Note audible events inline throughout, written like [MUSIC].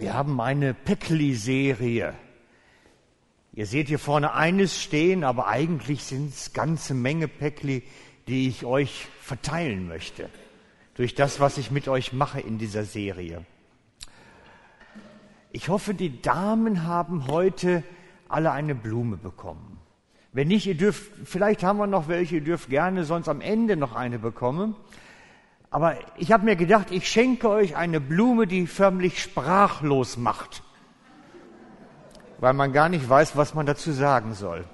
Wir haben eine Päckli-Serie. Ihr seht hier vorne eines stehen, aber eigentlich sind es ganze Menge Päckli, die ich euch verteilen möchte. Durch das, was ich mit euch mache in dieser Serie. Ich hoffe, die Damen haben heute alle eine Blume bekommen. Wenn nicht, ihr dürft, vielleicht haben wir noch welche, ihr dürft gerne sonst am Ende noch eine bekommen. Aber ich habe mir gedacht, ich schenke euch eine Blume, die förmlich sprachlos macht, weil man gar nicht weiß, was man dazu sagen soll.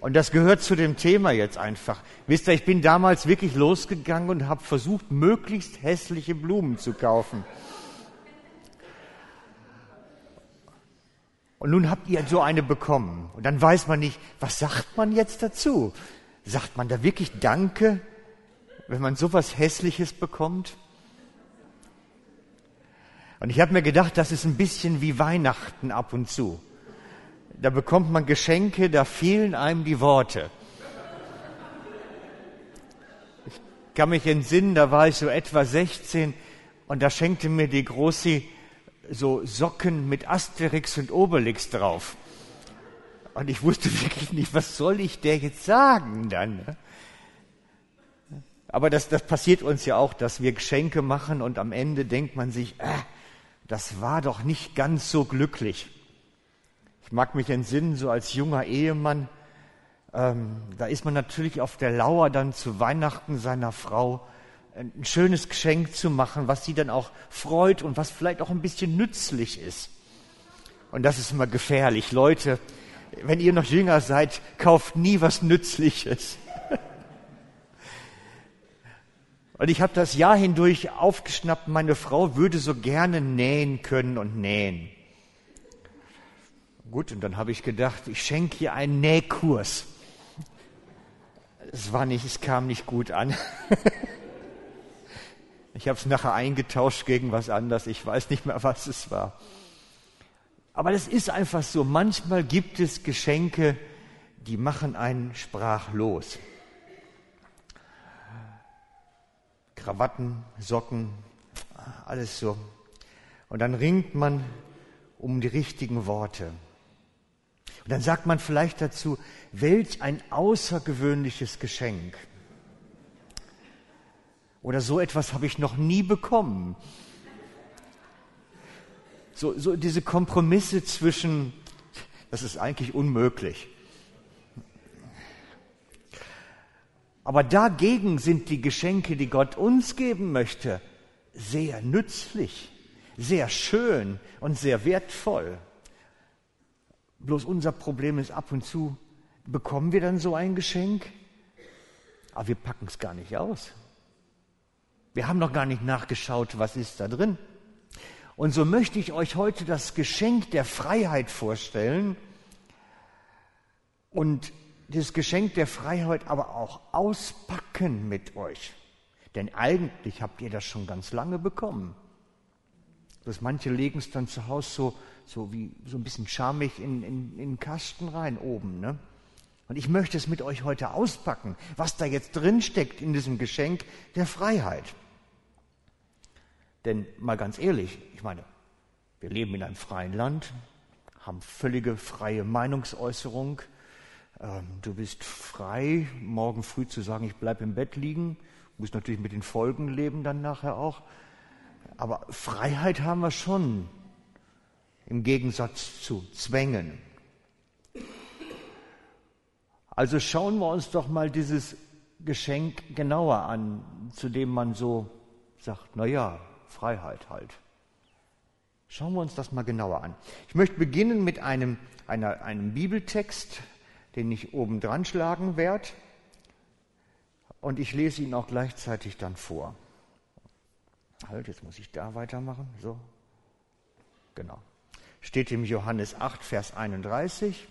Und das gehört zu dem Thema jetzt einfach. Wisst ihr, ich bin damals wirklich losgegangen und habe versucht, möglichst hässliche Blumen zu kaufen. Und nun habt ihr so eine bekommen. Und dann weiß man nicht, was sagt man jetzt dazu? Sagt man da wirklich Danke, wenn man sowas Hässliches bekommt? Und ich habe mir gedacht, das ist ein bisschen wie Weihnachten ab und zu. Da bekommt man Geschenke, da fehlen einem die Worte. Ich kann mich entsinnen, da war ich so etwa 16 und da schenkte mir die Große so Socken mit Asterix und Obelix drauf. Und ich wusste wirklich nicht, was soll ich der jetzt sagen dann. Ne? Aber das, das passiert uns ja auch, dass wir Geschenke machen und am Ende denkt man sich, äh, das war doch nicht ganz so glücklich. Ich mag mich entsinnen, so als junger Ehemann, ähm, da ist man natürlich auf der Lauer dann zu Weihnachten seiner Frau ein schönes Geschenk zu machen, was sie dann auch freut und was vielleicht auch ein bisschen nützlich ist. Und das ist immer gefährlich. Leute, wenn ihr noch jünger seid, kauft nie was Nützliches. Und ich habe das Jahr hindurch aufgeschnappt, meine Frau würde so gerne nähen können und nähen. Gut, und dann habe ich gedacht, ich schenke ihr einen Nähkurs. Es war nicht, es kam nicht gut an. [LAUGHS] Ich habe es nachher eingetauscht gegen was anderes. Ich weiß nicht mehr, was es war. Aber das ist einfach so. Manchmal gibt es Geschenke, die machen einen sprachlos. Krawatten, Socken, alles so. Und dann ringt man um die richtigen Worte. Und dann sagt man vielleicht dazu, welch ein außergewöhnliches Geschenk. Oder so etwas habe ich noch nie bekommen. So, so diese Kompromisse zwischen, das ist eigentlich unmöglich. Aber dagegen sind die Geschenke, die Gott uns geben möchte, sehr nützlich, sehr schön und sehr wertvoll. Bloß unser Problem ist ab und zu, bekommen wir dann so ein Geschenk, aber wir packen es gar nicht aus. Wir haben noch gar nicht nachgeschaut, was ist da drin. Und so möchte ich euch heute das Geschenk der Freiheit vorstellen und das Geschenk der Freiheit aber auch auspacken mit euch. Denn eigentlich habt ihr das schon ganz lange bekommen. Dass manche legen es dann zu Hause so, so wie so ein bisschen schamig in, in, in den Kasten rein oben. Ne? Und ich möchte es mit euch heute auspacken, was da jetzt drin steckt in diesem Geschenk der Freiheit. Denn mal ganz ehrlich, ich meine, wir leben in einem freien Land, haben völlige freie Meinungsäußerung. Ähm, du bist frei, morgen früh zu sagen, ich bleibe im Bett liegen. Muss natürlich mit den Folgen leben dann nachher auch. Aber Freiheit haben wir schon im Gegensatz zu Zwängen. Also schauen wir uns doch mal dieses Geschenk genauer an, zu dem man so sagt, na ja, Freiheit halt. Schauen wir uns das mal genauer an. Ich möchte beginnen mit einem, einer, einem Bibeltext, den ich oben dran schlagen werde. Und ich lese ihn auch gleichzeitig dann vor. Halt, jetzt muss ich da weitermachen. So. Genau. Steht im Johannes 8, Vers 31.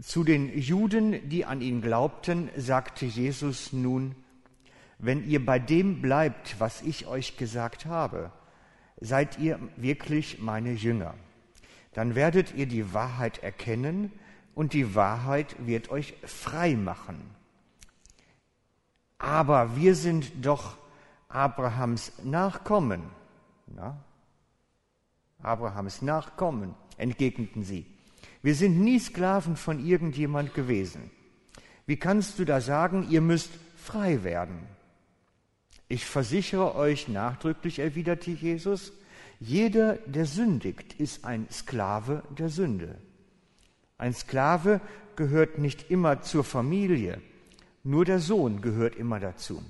Zu den Juden, die an ihn glaubten, sagte Jesus nun, wenn ihr bei dem bleibt, was ich euch gesagt habe, seid ihr wirklich meine Jünger. Dann werdet ihr die Wahrheit erkennen und die Wahrheit wird euch frei machen. Aber wir sind doch Abrahams Nachkommen. Na? Abrahams Nachkommen, entgegneten sie. Wir sind nie Sklaven von irgendjemand gewesen. Wie kannst du da sagen, ihr müsst frei werden? Ich versichere euch nachdrücklich, erwiderte Jesus, jeder, der sündigt, ist ein Sklave der Sünde. Ein Sklave gehört nicht immer zur Familie, nur der Sohn gehört immer dazu.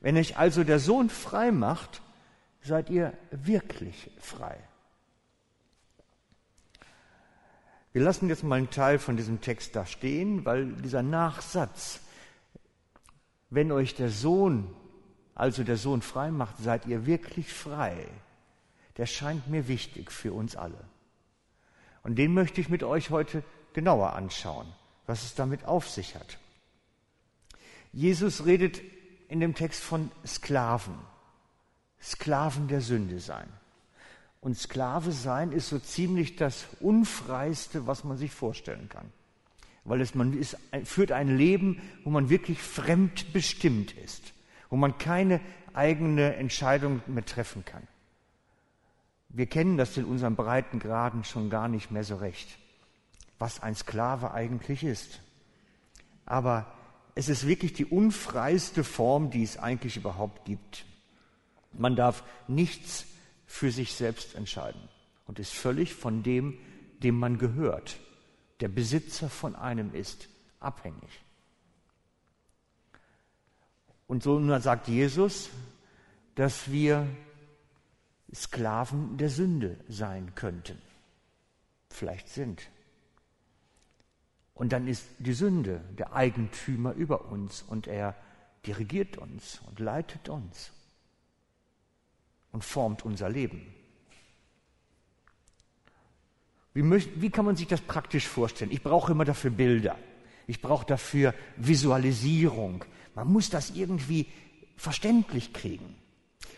Wenn euch also der Sohn frei macht, seid ihr wirklich frei. Wir lassen jetzt mal einen Teil von diesem Text da stehen, weil dieser Nachsatz, wenn euch der Sohn, also der Sohn frei macht, seid ihr wirklich frei, der scheint mir wichtig für uns alle. Und den möchte ich mit euch heute genauer anschauen, was es damit auf sich hat. Jesus redet in dem Text von Sklaven, Sklaven der Sünde sein. Und Sklave sein ist so ziemlich das Unfreiste, was man sich vorstellen kann. Weil es, man ist, führt ein Leben, wo man wirklich fremdbestimmt ist, wo man keine eigene Entscheidung mehr treffen kann. Wir kennen das in unseren Breitengraden schon gar nicht mehr so recht, was ein Sklave eigentlich ist. Aber es ist wirklich die unfreiste Form, die es eigentlich überhaupt gibt. Man darf nichts für sich selbst entscheiden und ist völlig von dem, dem man gehört, der Besitzer von einem ist, abhängig. Und so sagt Jesus, dass wir Sklaven der Sünde sein könnten, vielleicht sind. Und dann ist die Sünde der Eigentümer über uns und er dirigiert uns und leitet uns und formt unser Leben. Wie, wie, kann man sich das praktisch vorstellen? Ich brauche immer dafür Bilder. Ich brauche dafür Visualisierung. Man muss das irgendwie verständlich kriegen.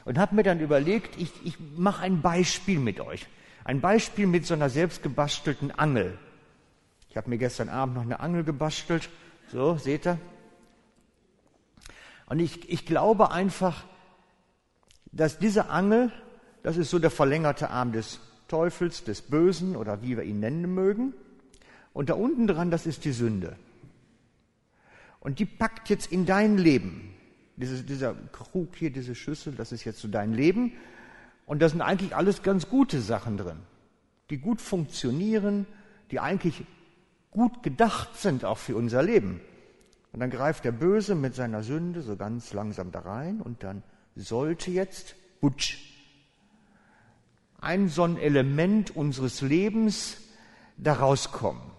Und habe mir dann überlegt, ich, ich mache ein Beispiel mit euch. Ein Beispiel mit so einer selbstgebastelten Angel. Ich habe mir gestern Abend noch eine Angel gebastelt. So, seht ihr? Und ich, ich glaube einfach, dass diese Angel, das ist so der verlängerte Arm des Teufels, des Bösen oder wie wir ihn nennen mögen. Und da unten dran, das ist die Sünde. Und die packt jetzt in dein Leben. Diese, dieser Krug hier, diese Schüssel, das ist jetzt so dein Leben. Und da sind eigentlich alles ganz gute Sachen drin, die gut funktionieren, die eigentlich gut gedacht sind auch für unser Leben. Und dann greift der Böse mit seiner Sünde so ganz langsam da rein und dann sollte jetzt, butsch, ein so ein Element unseres Lebens da rauskommen.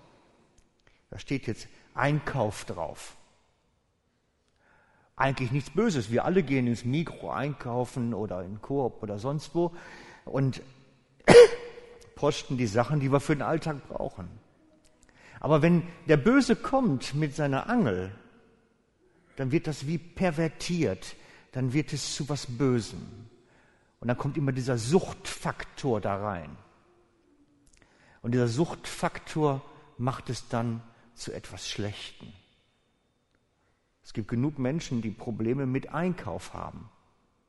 Da steht jetzt Einkauf drauf. Eigentlich nichts Böses. Wir alle gehen ins Mikro einkaufen oder in Koop oder sonst wo und [COUGHS] posten die Sachen, die wir für den Alltag brauchen. Aber wenn der Böse kommt mit seiner Angel, dann wird das wie pervertiert, dann wird es zu was Bösem. Und dann kommt immer dieser Suchtfaktor da rein. Und dieser Suchtfaktor macht es dann zu etwas Schlechten. Es gibt genug Menschen, die Probleme mit Einkauf haben.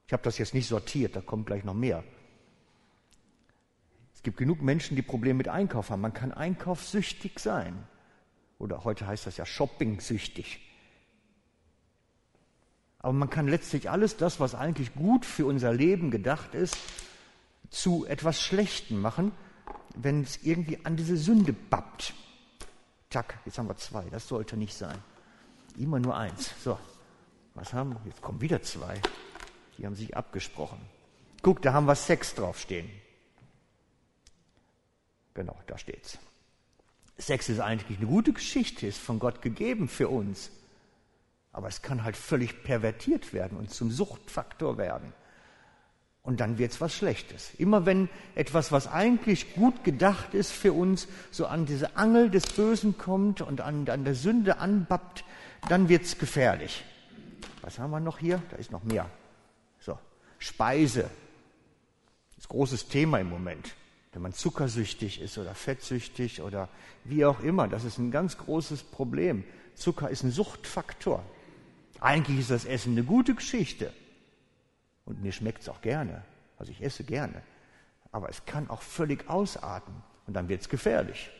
Ich habe das jetzt nicht sortiert, da kommt gleich noch mehr. Es gibt genug Menschen, die Probleme mit Einkauf haben. Man kann einkaufssüchtig sein. Oder heute heißt das ja shopping-süchtig. Aber man kann letztlich alles das, was eigentlich gut für unser Leben gedacht ist, zu etwas Schlechtem machen, wenn es irgendwie an diese Sünde babbt. Tack, jetzt haben wir zwei, das sollte nicht sein. Immer nur eins. So, was haben wir? Jetzt kommen wieder zwei. Die haben sich abgesprochen. Guck, da haben wir Sex draufstehen. Genau, da steht's. Sex ist eigentlich eine gute Geschichte, ist von Gott gegeben für uns. Aber es kann halt völlig pervertiert werden und zum Suchtfaktor werden. Und dann wird's was Schlechtes. Immer wenn etwas, was eigentlich gut gedacht ist für uns, so an diese Angel des Bösen kommt und an, an der Sünde anbappt, dann wird's gefährlich. Was haben wir noch hier? Da ist noch mehr. So, Speise. Das ist großes Thema im Moment wenn man zuckersüchtig ist oder fettsüchtig oder wie auch immer. Das ist ein ganz großes Problem. Zucker ist ein Suchtfaktor. Eigentlich ist das Essen eine gute Geschichte. Und mir schmeckt es auch gerne. Also ich esse gerne. Aber es kann auch völlig ausarten. Und dann wird es gefährlich.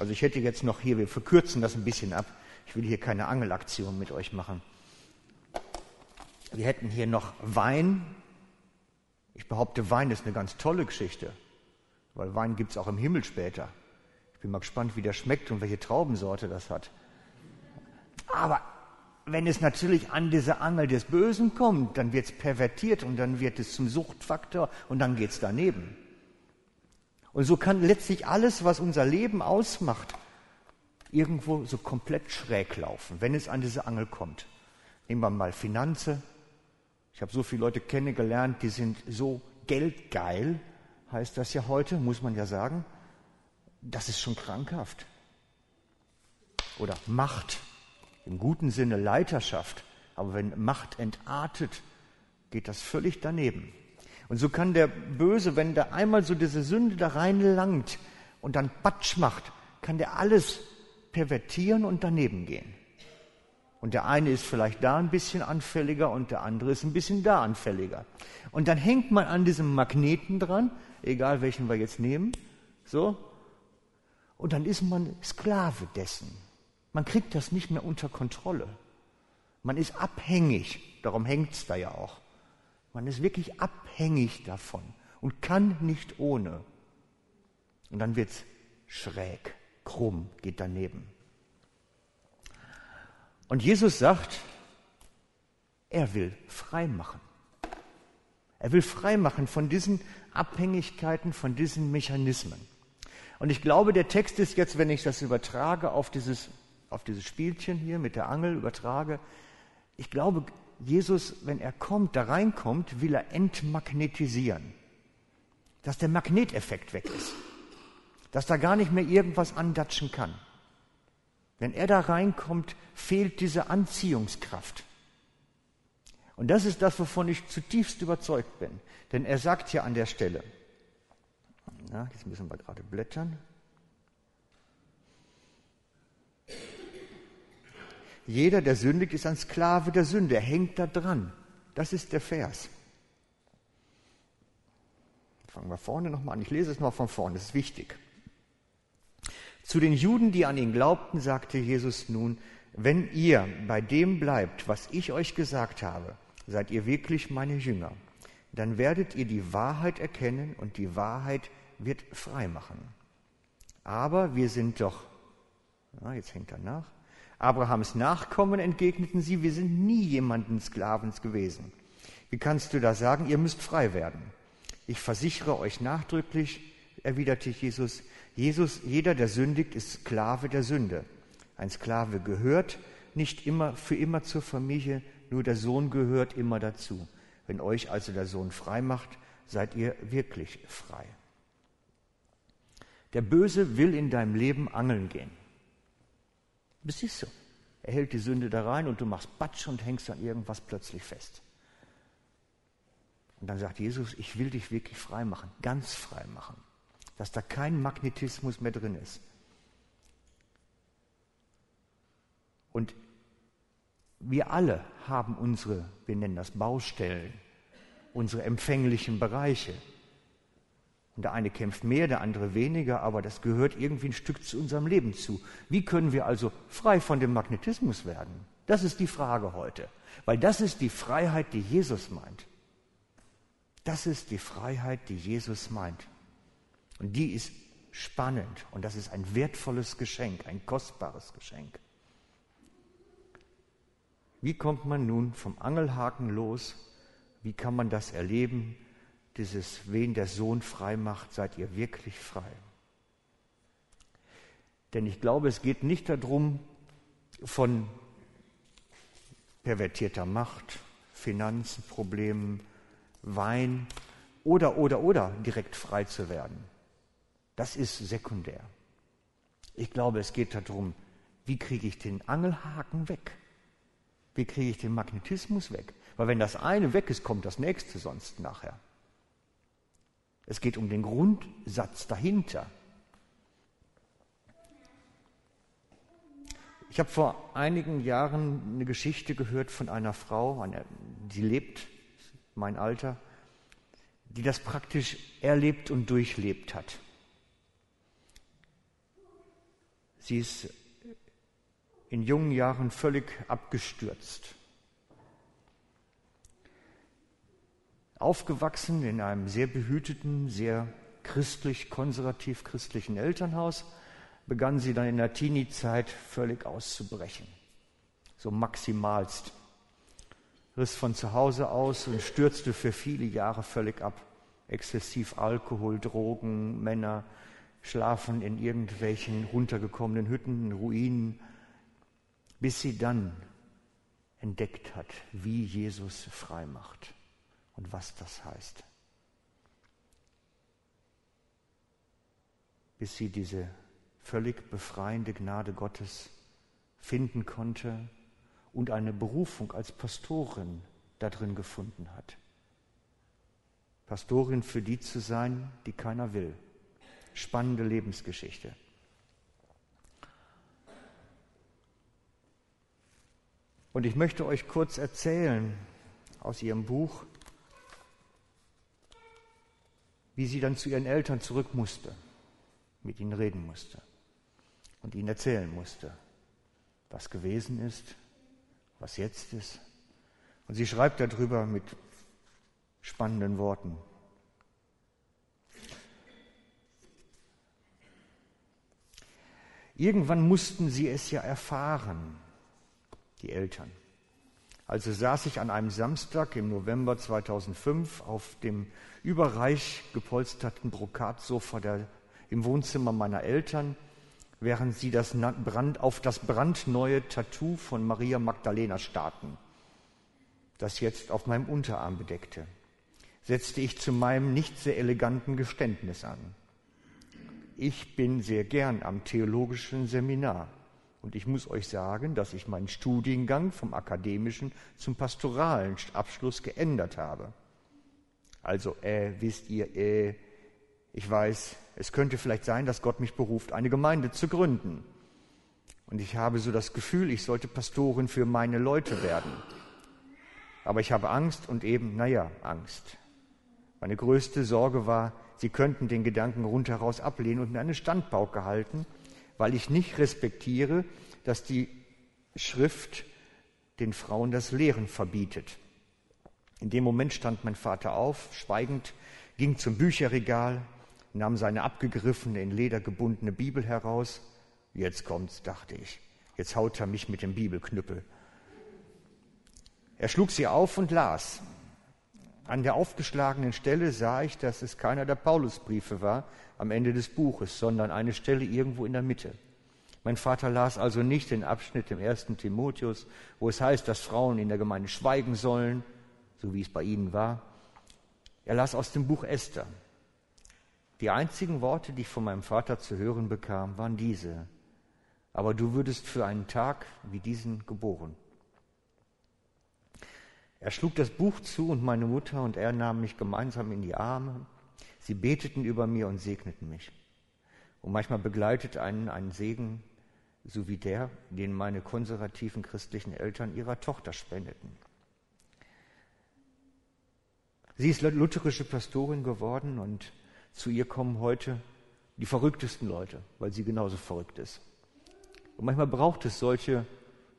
Also ich hätte jetzt noch hier, wir verkürzen das ein bisschen ab. Ich will hier keine Angelaktion mit euch machen. Wir hätten hier noch Wein. Ich behaupte, Wein ist eine ganz tolle Geschichte, weil Wein gibt es auch im Himmel später. Ich bin mal gespannt, wie der schmeckt und welche Traubensorte das hat. Aber wenn es natürlich an diese Angel des Bösen kommt, dann wird es pervertiert und dann wird es zum Suchtfaktor und dann geht es daneben. Und so kann letztlich alles, was unser Leben ausmacht, irgendwo so komplett schräg laufen, wenn es an diese Angel kommt. Nehmen wir mal Finanzen. Ich habe so viele Leute kennengelernt, die sind so geldgeil, heißt das ja heute, muss man ja sagen. Das ist schon krankhaft. Oder Macht, im guten Sinne Leiterschaft. Aber wenn Macht entartet, geht das völlig daneben. Und so kann der Böse, wenn der einmal so diese Sünde da reinlangt und dann Batsch macht, kann der alles pervertieren und daneben gehen. Und der eine ist vielleicht da ein bisschen anfälliger und der andere ist ein bisschen da anfälliger. Und dann hängt man an diesem Magneten dran, egal welchen wir jetzt nehmen, so, und dann ist man Sklave dessen. Man kriegt das nicht mehr unter Kontrolle. Man ist abhängig, darum hängt es da ja auch. Man ist wirklich abhängig davon und kann nicht ohne. Und dann wird es schräg, krumm, geht daneben. Und Jesus sagt, er will frei machen. Er will frei machen von diesen Abhängigkeiten, von diesen Mechanismen. Und ich glaube, der Text ist jetzt, wenn ich das übertrage auf dieses, auf dieses Spielchen hier mit der Angel übertrage, ich glaube, Jesus, wenn er kommt, da reinkommt, will er entmagnetisieren. Dass der Magneteffekt weg ist. Dass da gar nicht mehr irgendwas andatschen kann. Wenn er da reinkommt, fehlt diese Anziehungskraft. Und das ist das, wovon ich zutiefst überzeugt bin. Denn er sagt ja an der Stelle, na, jetzt müssen wir gerade blättern. Jeder, der sündigt, ist ein Sklave der Sünde. Er hängt da dran. Das ist der Vers. Fangen wir vorne nochmal an. Ich lese es noch von vorne. Das ist wichtig. Zu den Juden, die an ihn glaubten, sagte Jesus nun, wenn ihr bei dem bleibt, was ich euch gesagt habe, seid ihr wirklich meine Jünger. Dann werdet ihr die Wahrheit erkennen und die Wahrheit wird frei machen. Aber wir sind doch, ja, jetzt hängt er nach, Abrahams Nachkommen entgegneten sie, wir sind nie jemanden Sklavens gewesen. Wie kannst du da sagen, ihr müsst frei werden? Ich versichere euch nachdrücklich, erwiderte Jesus, Jesus, jeder, der sündigt, ist Sklave der Sünde. Ein Sklave gehört nicht immer für immer zur Familie, nur der Sohn gehört immer dazu. Wenn euch also der Sohn frei macht, seid ihr wirklich frei. Der Böse will in deinem Leben angeln gehen. Das ist so. Er hält die Sünde da rein und du machst Batsch und hängst an irgendwas plötzlich fest. Und dann sagt Jesus, ich will dich wirklich frei machen, ganz frei machen, dass da kein Magnetismus mehr drin ist. Und wir alle haben unsere, wir nennen das Baustellen, unsere empfänglichen Bereiche. Und der eine kämpft mehr, der andere weniger, aber das gehört irgendwie ein Stück zu unserem Leben zu. Wie können wir also frei von dem Magnetismus werden? Das ist die Frage heute, weil das ist die Freiheit, die Jesus meint. Das ist die Freiheit, die Jesus meint. Und die ist spannend und das ist ein wertvolles Geschenk, ein kostbares Geschenk. Wie kommt man nun vom Angelhaken los? Wie kann man das erleben? Dieses, wen der Sohn frei macht, seid ihr wirklich frei. Denn ich glaube, es geht nicht darum, von pervertierter Macht, Finanzenproblemen, Wein oder, oder, oder direkt frei zu werden. Das ist sekundär. Ich glaube, es geht darum, wie kriege ich den Angelhaken weg? Wie kriege ich den Magnetismus weg? Weil wenn das eine weg ist, kommt das nächste sonst nachher. Es geht um den Grundsatz dahinter. Ich habe vor einigen Jahren eine Geschichte gehört von einer Frau, die lebt, mein Alter, die das praktisch erlebt und durchlebt hat. Sie ist in jungen Jahren völlig abgestürzt. Aufgewachsen in einem sehr behüteten, sehr christlich-konservativ-christlichen Elternhaus, begann sie dann in der Teenie-Zeit völlig auszubrechen. So maximalst. Riss von zu Hause aus und stürzte für viele Jahre völlig ab. Exzessiv Alkohol, Drogen, Männer, schlafen in irgendwelchen runtergekommenen Hütten, Ruinen, bis sie dann entdeckt hat, wie Jesus frei macht und was das heißt. Bis sie diese völlig befreiende Gnade Gottes finden konnte und eine Berufung als Pastorin darin gefunden hat. Pastorin für die zu sein, die keiner will. Spannende Lebensgeschichte. Und ich möchte euch kurz erzählen aus ihrem Buch, wie sie dann zu ihren Eltern zurück musste, mit ihnen reden musste und ihnen erzählen musste, was gewesen ist, was jetzt ist. Und sie schreibt darüber mit spannenden Worten. Irgendwann mussten sie es ja erfahren, die Eltern. Also saß ich an einem Samstag im November 2005 auf dem überreich gepolsterten Brokatsofa der, im Wohnzimmer meiner Eltern, während sie das Brand, auf das brandneue Tattoo von Maria Magdalena starrten, das jetzt auf meinem Unterarm bedeckte, setzte ich zu meinem nicht sehr eleganten Geständnis an. Ich bin sehr gern am theologischen Seminar und ich muss euch sagen, dass ich meinen Studiengang vom akademischen zum pastoralen Abschluss geändert habe. Also, äh, wisst ihr, äh, ich weiß, es könnte vielleicht sein, dass Gott mich beruft, eine Gemeinde zu gründen. Und ich habe so das Gefühl, ich sollte Pastorin für meine Leute werden. Aber ich habe Angst und eben, naja, Angst. Meine größte Sorge war, sie könnten den Gedanken rundheraus ablehnen und mir eine Standpauke halten weil ich nicht respektiere, dass die Schrift den Frauen das Lehren verbietet. In dem Moment stand mein Vater auf, schweigend, ging zum Bücherregal, nahm seine abgegriffene, in Leder gebundene Bibel heraus. Jetzt kommt's, dachte ich. Jetzt haut er mich mit dem Bibelknüppel. Er schlug sie auf und las. An der aufgeschlagenen Stelle sah ich, dass es keiner der Paulusbriefe war am Ende des Buches, sondern eine Stelle irgendwo in der Mitte. Mein Vater las also nicht den Abschnitt im ersten Timotheus, wo es heißt, dass Frauen in der Gemeinde schweigen sollen, so wie es bei ihnen war. Er las aus dem Buch Esther. Die einzigen Worte, die ich von meinem Vater zu hören bekam, waren diese. Aber du würdest für einen Tag wie diesen geboren. Er schlug das Buch zu und meine Mutter und er nahmen mich gemeinsam in die Arme. Sie beteten über mir und segneten mich. Und manchmal begleitet einen ein Segen, so wie der, den meine konservativen christlichen Eltern ihrer Tochter spendeten. Sie ist lutherische Pastorin geworden und zu ihr kommen heute die verrücktesten Leute, weil sie genauso verrückt ist. Und manchmal braucht es solche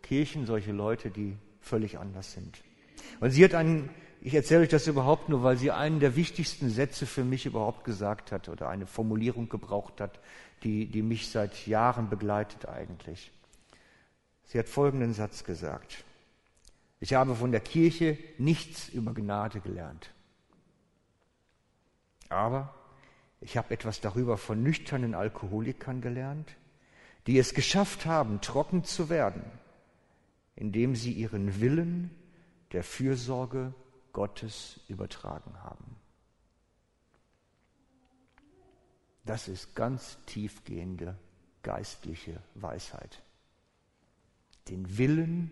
Kirchen, solche Leute, die völlig anders sind. Und sie hat einen, ich erzähle euch das überhaupt nur, weil sie einen der wichtigsten Sätze für mich überhaupt gesagt hat oder eine Formulierung gebraucht hat, die, die mich seit Jahren begleitet eigentlich. Sie hat folgenden Satz gesagt. Ich habe von der Kirche nichts über Gnade gelernt. Aber ich habe etwas darüber von nüchternen Alkoholikern gelernt, die es geschafft haben, trocken zu werden, indem sie ihren Willen der Fürsorge Gottes übertragen haben. Das ist ganz tiefgehende geistliche Weisheit. Den Willen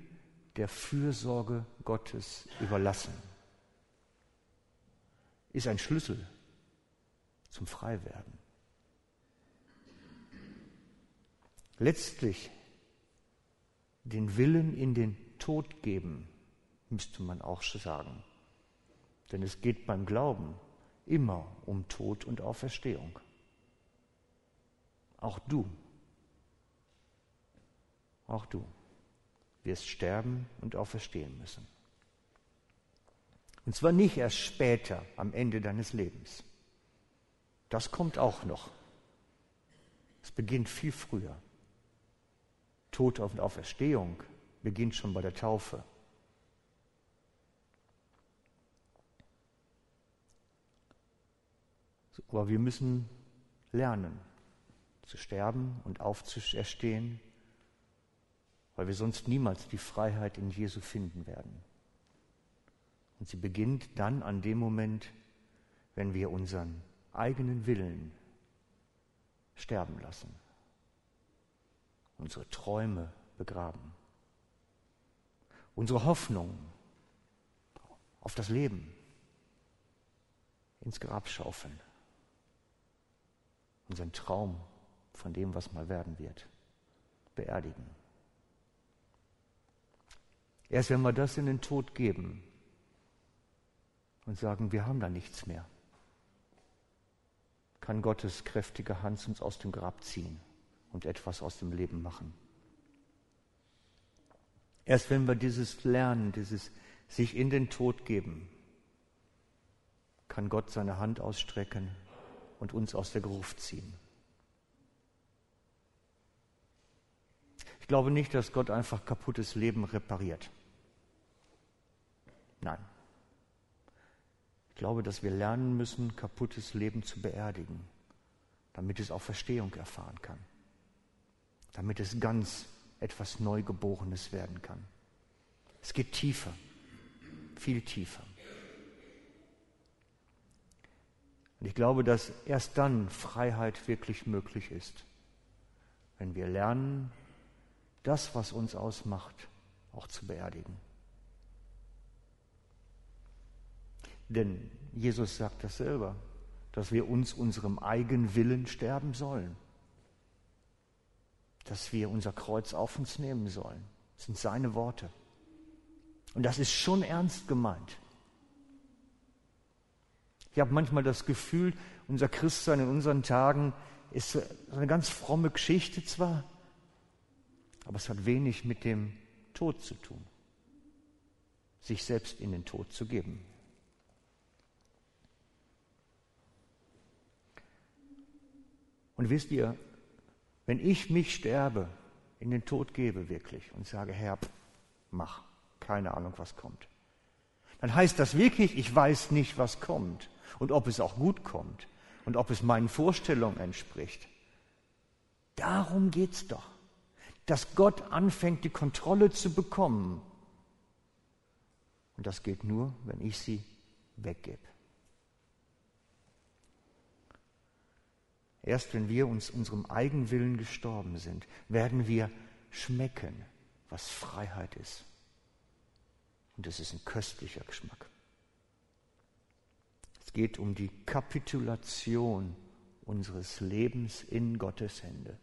der Fürsorge Gottes überlassen ist ein Schlüssel zum Freiwerden. Letztlich den Willen in den Tod geben, müsste man auch sagen. Denn es geht beim Glauben immer um Tod und Auferstehung. Auch du, auch du wirst sterben und auferstehen müssen. Und zwar nicht erst später, am Ende deines Lebens. Das kommt auch noch. Es beginnt viel früher. Tod und Auferstehung beginnt schon bei der Taufe. Aber wir müssen lernen, zu sterben und aufzuerstehen, weil wir sonst niemals die Freiheit in Jesu finden werden. Und sie beginnt dann an dem Moment, wenn wir unseren eigenen Willen sterben lassen, unsere Träume begraben, unsere Hoffnung auf das Leben ins Grab schaufeln, unseren Traum von dem, was mal werden wird, beerdigen. Erst wenn wir das in den Tod geben und sagen, wir haben da nichts mehr, kann Gottes kräftige Hand uns aus dem Grab ziehen und etwas aus dem Leben machen. Erst wenn wir dieses Lernen, dieses sich in den Tod geben, kann Gott seine Hand ausstrecken und uns aus der Gruft ziehen. Ich glaube nicht, dass Gott einfach kaputtes Leben repariert. Nein. Ich glaube, dass wir lernen müssen, kaputtes Leben zu beerdigen, damit es auch Verstehung erfahren kann, damit es ganz etwas Neugeborenes werden kann. Es geht tiefer, viel tiefer. Und ich glaube, dass erst dann Freiheit wirklich möglich ist, wenn wir lernen, das, was uns ausmacht, auch zu beerdigen. Denn Jesus sagt das selber, dass wir uns unserem eigenen Willen sterben sollen. Dass wir unser Kreuz auf uns nehmen sollen. Das sind seine Worte. Und das ist schon ernst gemeint. Ich habe manchmal das Gefühl, unser Christsein in unseren Tagen ist eine ganz fromme Geschichte zwar, aber es hat wenig mit dem Tod zu tun, sich selbst in den Tod zu geben. Und wisst ihr, wenn ich mich sterbe, in den Tod gebe wirklich und sage, Herr, mach, keine Ahnung, was kommt, dann heißt das wirklich, ich weiß nicht, was kommt und ob es auch gut kommt und ob es meinen Vorstellungen entspricht. Darum geht es doch, dass Gott anfängt, die Kontrolle zu bekommen. Und das geht nur, wenn ich sie weggebe. Erst wenn wir uns unserem Eigenwillen gestorben sind, werden wir schmecken, was Freiheit ist. Und es ist ein köstlicher Geschmack. Es geht um die Kapitulation unseres Lebens in Gottes Hände.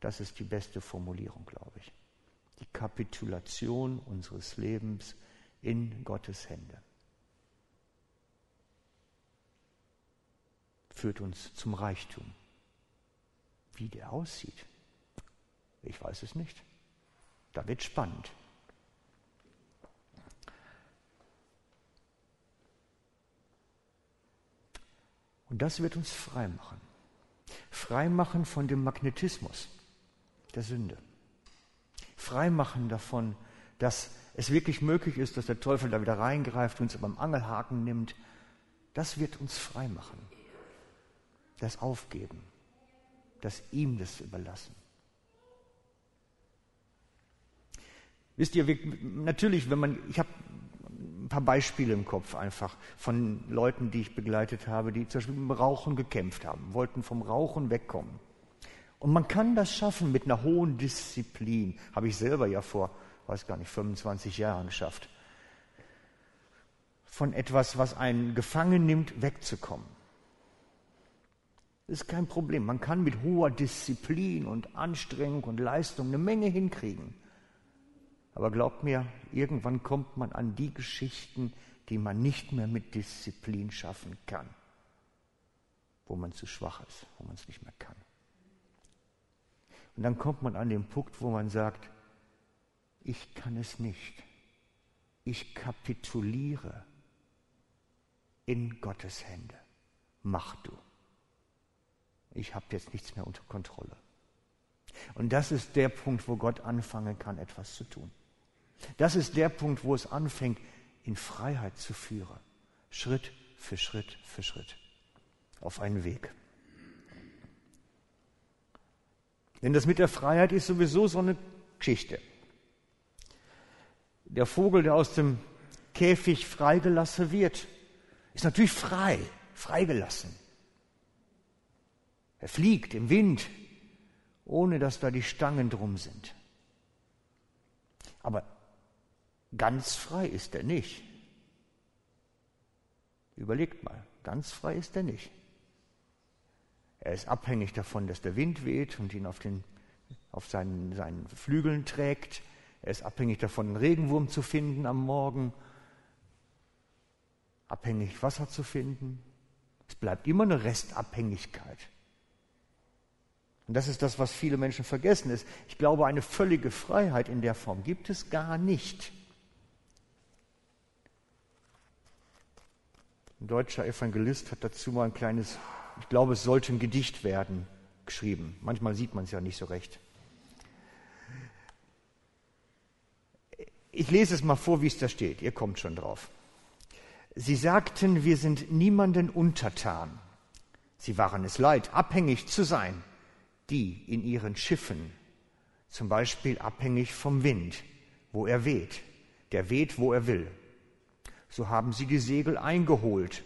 Das ist die beste Formulierung, glaube ich. Die Kapitulation unseres Lebens in Gottes Hände. führt uns zum Reichtum. Wie der aussieht, ich weiß es nicht. Da wird spannend. Und das wird uns frei machen. Frei machen von dem Magnetismus der Sünde. Frei machen davon, dass es wirklich möglich ist, dass der Teufel da wieder reingreift, uns beim Angelhaken nimmt. Das wird uns frei machen das Aufgeben, das ihm das überlassen. Wisst ihr, wir, natürlich, wenn man, ich habe paar Beispiele im Kopf einfach von Leuten, die ich begleitet habe, die zum Beispiel mit dem Rauchen gekämpft haben, wollten vom Rauchen wegkommen. Und man kann das schaffen mit einer hohen Disziplin. Habe ich selber ja vor, weiß gar nicht, 25 Jahren geschafft. Von etwas, was einen gefangen nimmt, wegzukommen. Das ist kein Problem. Man kann mit hoher Disziplin und Anstrengung und Leistung eine Menge hinkriegen. Aber glaubt mir, irgendwann kommt man an die Geschichten, die man nicht mehr mit Disziplin schaffen kann, wo man zu schwach ist, wo man es nicht mehr kann. Und dann kommt man an den Punkt, wo man sagt, ich kann es nicht. Ich kapituliere in Gottes Hände. Mach du ich habe jetzt nichts mehr unter Kontrolle. Und das ist der Punkt, wo Gott anfangen kann, etwas zu tun. Das ist der Punkt, wo es anfängt, in Freiheit zu führen. Schritt für Schritt für Schritt. Auf einen Weg. Denn das mit der Freiheit ist sowieso so eine Geschichte. Der Vogel, der aus dem Käfig freigelassen wird, ist natürlich frei, freigelassen. Er fliegt im Wind, ohne dass da die Stangen drum sind. Aber ganz frei ist er nicht. Überlegt mal, ganz frei ist er nicht. Er ist abhängig davon, dass der Wind weht und ihn auf, den, auf seinen, seinen Flügeln trägt. Er ist abhängig davon, einen Regenwurm zu finden am Morgen. Abhängig, Wasser zu finden. Es bleibt immer eine Restabhängigkeit. Und das ist das, was viele Menschen vergessen ist. Ich glaube, eine völlige Freiheit in der Form gibt es gar nicht. Ein deutscher Evangelist hat dazu mal ein kleines, ich glaube, es sollte ein Gedicht werden, geschrieben. Manchmal sieht man es ja nicht so recht. Ich lese es mal vor, wie es da steht. Ihr kommt schon drauf. Sie sagten, wir sind niemanden untertan. Sie waren es leid, abhängig zu sein die in ihren Schiffen, zum Beispiel abhängig vom Wind, wo er weht, der weht, wo er will. So haben sie die Segel eingeholt,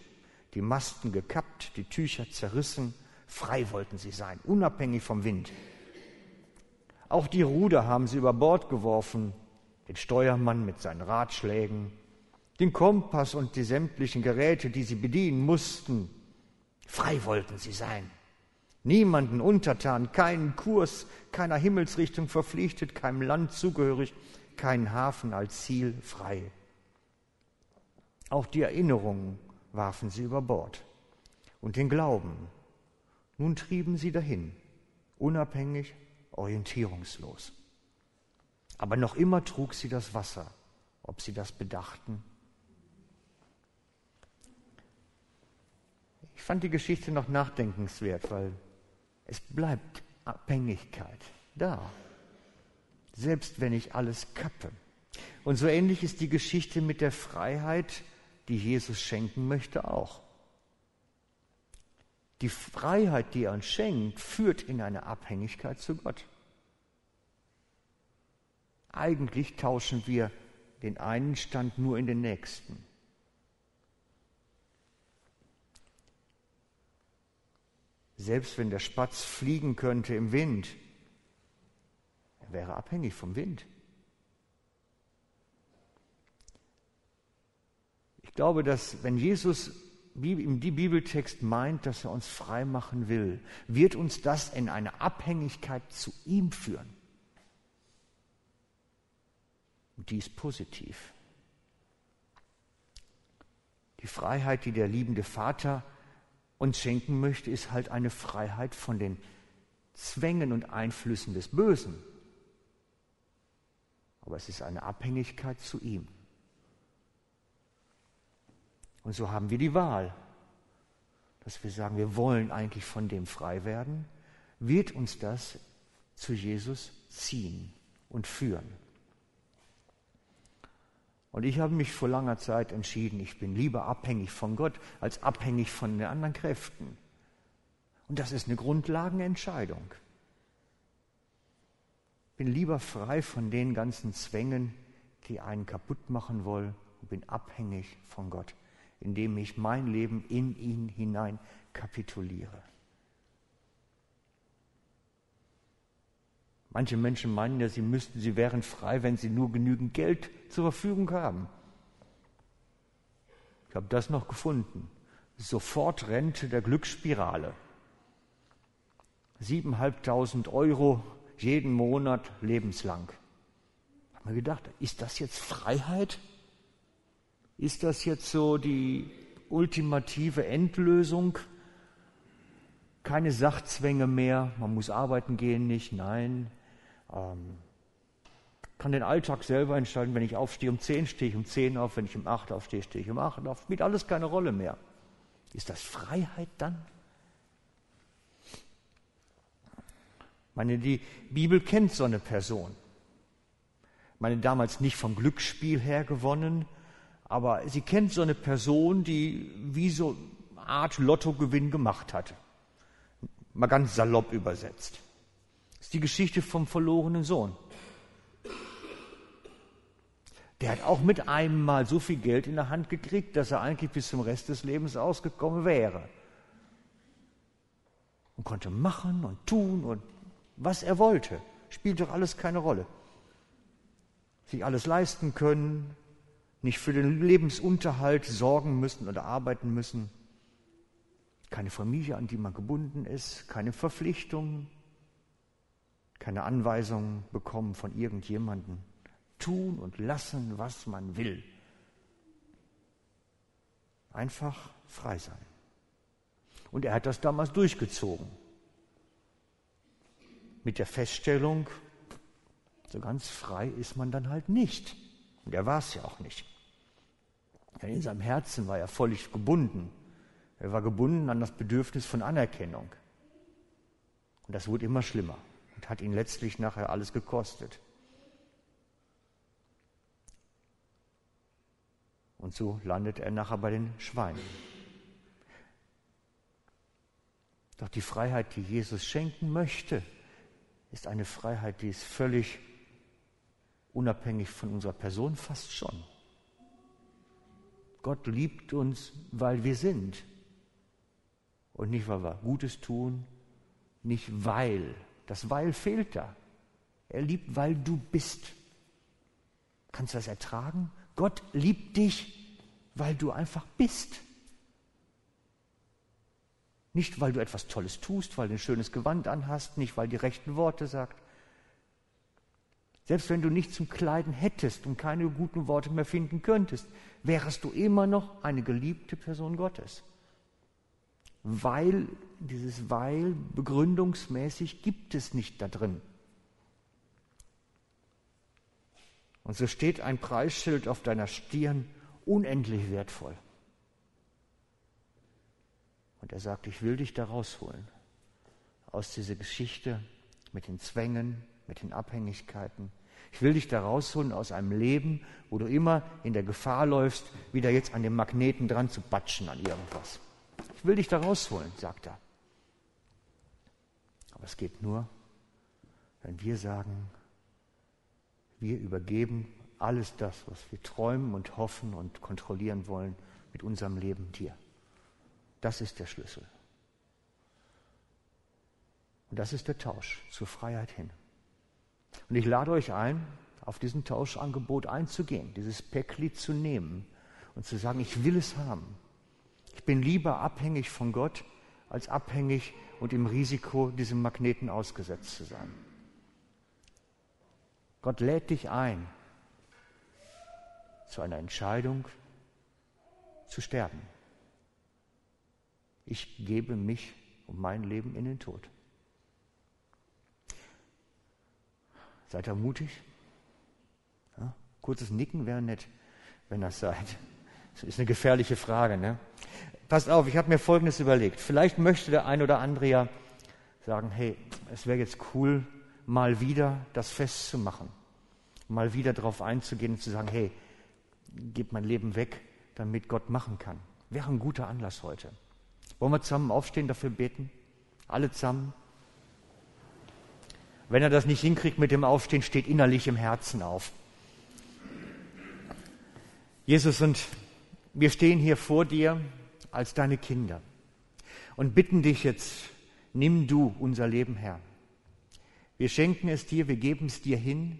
die Masten gekappt, die Tücher zerrissen, frei wollten sie sein, unabhängig vom Wind. Auch die Ruder haben sie über Bord geworfen, den Steuermann mit seinen Ratschlägen, den Kompass und die sämtlichen Geräte, die sie bedienen mussten. Frei wollten sie sein niemanden untertan, keinen Kurs, keiner Himmelsrichtung verpflichtet, keinem Land zugehörig, keinen Hafen als Ziel frei. Auch die Erinnerungen warfen sie über Bord und den Glauben. Nun trieben sie dahin, unabhängig, orientierungslos. Aber noch immer trug sie das Wasser, ob sie das bedachten. Ich fand die Geschichte noch nachdenkenswert, weil es bleibt Abhängigkeit da, selbst wenn ich alles kappe. Und so ähnlich ist die Geschichte mit der Freiheit, die Jesus schenken möchte, auch. Die Freiheit, die er uns schenkt, führt in eine Abhängigkeit zu Gott. Eigentlich tauschen wir den einen Stand nur in den nächsten. Selbst wenn der Spatz fliegen könnte im Wind, er wäre abhängig vom Wind. Ich glaube, dass wenn Jesus im Bibeltext meint, dass er uns frei machen will, wird uns das in eine Abhängigkeit zu ihm führen. Und die ist positiv. Die Freiheit, die der liebende Vater uns schenken möchte, ist halt eine Freiheit von den Zwängen und Einflüssen des Bösen. Aber es ist eine Abhängigkeit zu ihm. Und so haben wir die Wahl, dass wir sagen, wir wollen eigentlich von dem frei werden. Wird uns das zu Jesus ziehen und führen? Und ich habe mich vor langer Zeit entschieden, ich bin lieber abhängig von Gott als abhängig von den anderen Kräften. Und das ist eine Grundlagenentscheidung. Ich bin lieber frei von den ganzen Zwängen, die einen kaputt machen wollen und bin abhängig von Gott, indem ich mein Leben in ihn hinein kapituliere. Manche Menschen meinen ja, sie müssten, sie wären frei, wenn sie nur genügend Geld zur Verfügung haben. Ich habe das noch gefunden. Sofort Rente der Glücksspirale. Siebeneinhalbtausend Euro jeden Monat lebenslang. Ich habe mir gedacht, ist das jetzt Freiheit? Ist das jetzt so die ultimative Endlösung? Keine Sachzwänge mehr, man muss arbeiten gehen, nicht, nein. Ähm, kann den Alltag selber entscheiden, wenn ich aufstehe um 10, stehe ich um 10 auf, wenn ich um 8 aufstehe, stehe ich um 8 auf. Spielt alles keine Rolle mehr. Ist das Freiheit dann? Ich meine, die Bibel kennt so eine Person. Ich meine, damals nicht vom Glücksspiel her gewonnen, aber sie kennt so eine Person, die wie so eine Art Lottogewinn gemacht hat. Mal ganz salopp übersetzt. Das ist die Geschichte vom verlorenen Sohn. Der hat auch mit einem Mal so viel Geld in der Hand gekriegt, dass er eigentlich bis zum Rest des Lebens ausgekommen wäre. Und konnte machen und tun und was er wollte. Spielt doch alles keine Rolle. Sich alles leisten können, nicht für den Lebensunterhalt sorgen müssen oder arbeiten müssen, keine Familie, an die man gebunden ist, keine Verpflichtungen, keine Anweisungen bekommen von irgendjemandem. Tun und lassen, was man will. Einfach frei sein. Und er hat das damals durchgezogen. Mit der Feststellung, so ganz frei ist man dann halt nicht. Und er war es ja auch nicht. Denn in seinem Herzen war er völlig gebunden. Er war gebunden an das Bedürfnis von Anerkennung. Und das wurde immer schlimmer und hat ihn letztlich nachher alles gekostet. Und so landet er nachher bei den Schweinen. Doch die Freiheit, die Jesus schenken möchte, ist eine Freiheit, die ist völlig unabhängig von unserer Person fast schon. Gott liebt uns, weil wir sind. Und nicht, weil wir Gutes tun, nicht weil. Das Weil fehlt da. Er liebt, weil du bist. Kannst du das ertragen? Gott liebt dich, weil du einfach bist. Nicht, weil du etwas Tolles tust, weil du ein schönes Gewand anhast, nicht, weil die rechten Worte sagt, selbst wenn du nichts zum Kleiden hättest und keine guten Worte mehr finden könntest, wärst du immer noch eine geliebte Person Gottes. Weil, dieses Weil begründungsmäßig gibt es nicht da drin. Und so steht ein Preisschild auf deiner Stirn, unendlich wertvoll. Und er sagt, ich will dich da rausholen aus dieser Geschichte mit den Zwängen, mit den Abhängigkeiten. Ich will dich da rausholen aus einem Leben, wo du immer in der Gefahr läufst, wieder jetzt an dem Magneten dran zu batschen an irgendwas. Ich will dich da rausholen, sagt er. Aber es geht nur, wenn wir sagen, wir übergeben alles das, was wir träumen und hoffen und kontrollieren wollen, mit unserem Leben dir. Das ist der Schlüssel. Und das ist der Tausch zur Freiheit hin. Und ich lade euch ein, auf diesen Tauschangebot einzugehen, dieses Päckli zu nehmen und zu sagen, ich will es haben. Ich bin lieber abhängig von Gott, als abhängig und im Risiko, diesem Magneten ausgesetzt zu sein. Gott lädt dich ein, zu einer Entscheidung zu sterben. Ich gebe mich und mein Leben in den Tod. Seid ihr mutig? Ja? Kurzes Nicken wäre nett, wenn das seid. Das ist eine gefährliche Frage. Ne? Passt auf, ich habe mir Folgendes überlegt. Vielleicht möchte der ein oder andere ja sagen, hey, es wäre jetzt cool, mal wieder das festzumachen. Mal wieder darauf einzugehen und zu sagen, hey, gib mein Leben weg, damit Gott machen kann. Wäre ein guter Anlass heute. Wollen wir zusammen aufstehen, dafür beten? Alle zusammen? Wenn er das nicht hinkriegt mit dem Aufstehen, steht innerlich im Herzen auf. Jesus, und wir stehen hier vor dir als deine Kinder und bitten dich jetzt, nimm du unser Leben her. Wir schenken es dir, wir geben es dir hin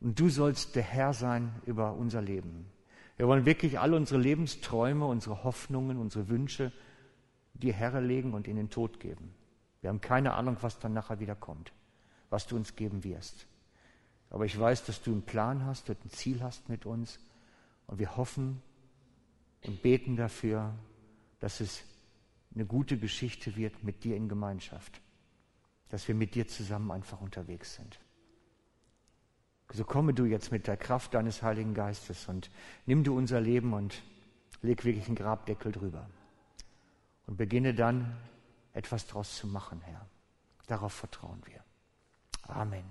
und du sollst der Herr sein über unser Leben. Wir wollen wirklich alle unsere Lebensträume, unsere Hoffnungen, unsere Wünsche dir herlegen und in den Tod geben. Wir haben keine Ahnung, was dann nachher wieder kommt, was du uns geben wirst. Aber ich weiß, dass du einen Plan hast, und ein Ziel hast mit uns. Und wir hoffen und beten dafür, dass es eine gute Geschichte wird mit dir in Gemeinschaft. Dass wir mit dir zusammen einfach unterwegs sind. So komme du jetzt mit der Kraft deines Heiligen Geistes und nimm du unser Leben und leg wirklich einen Grabdeckel drüber. Und beginne dann etwas draus zu machen, Herr. Darauf vertrauen wir. Amen.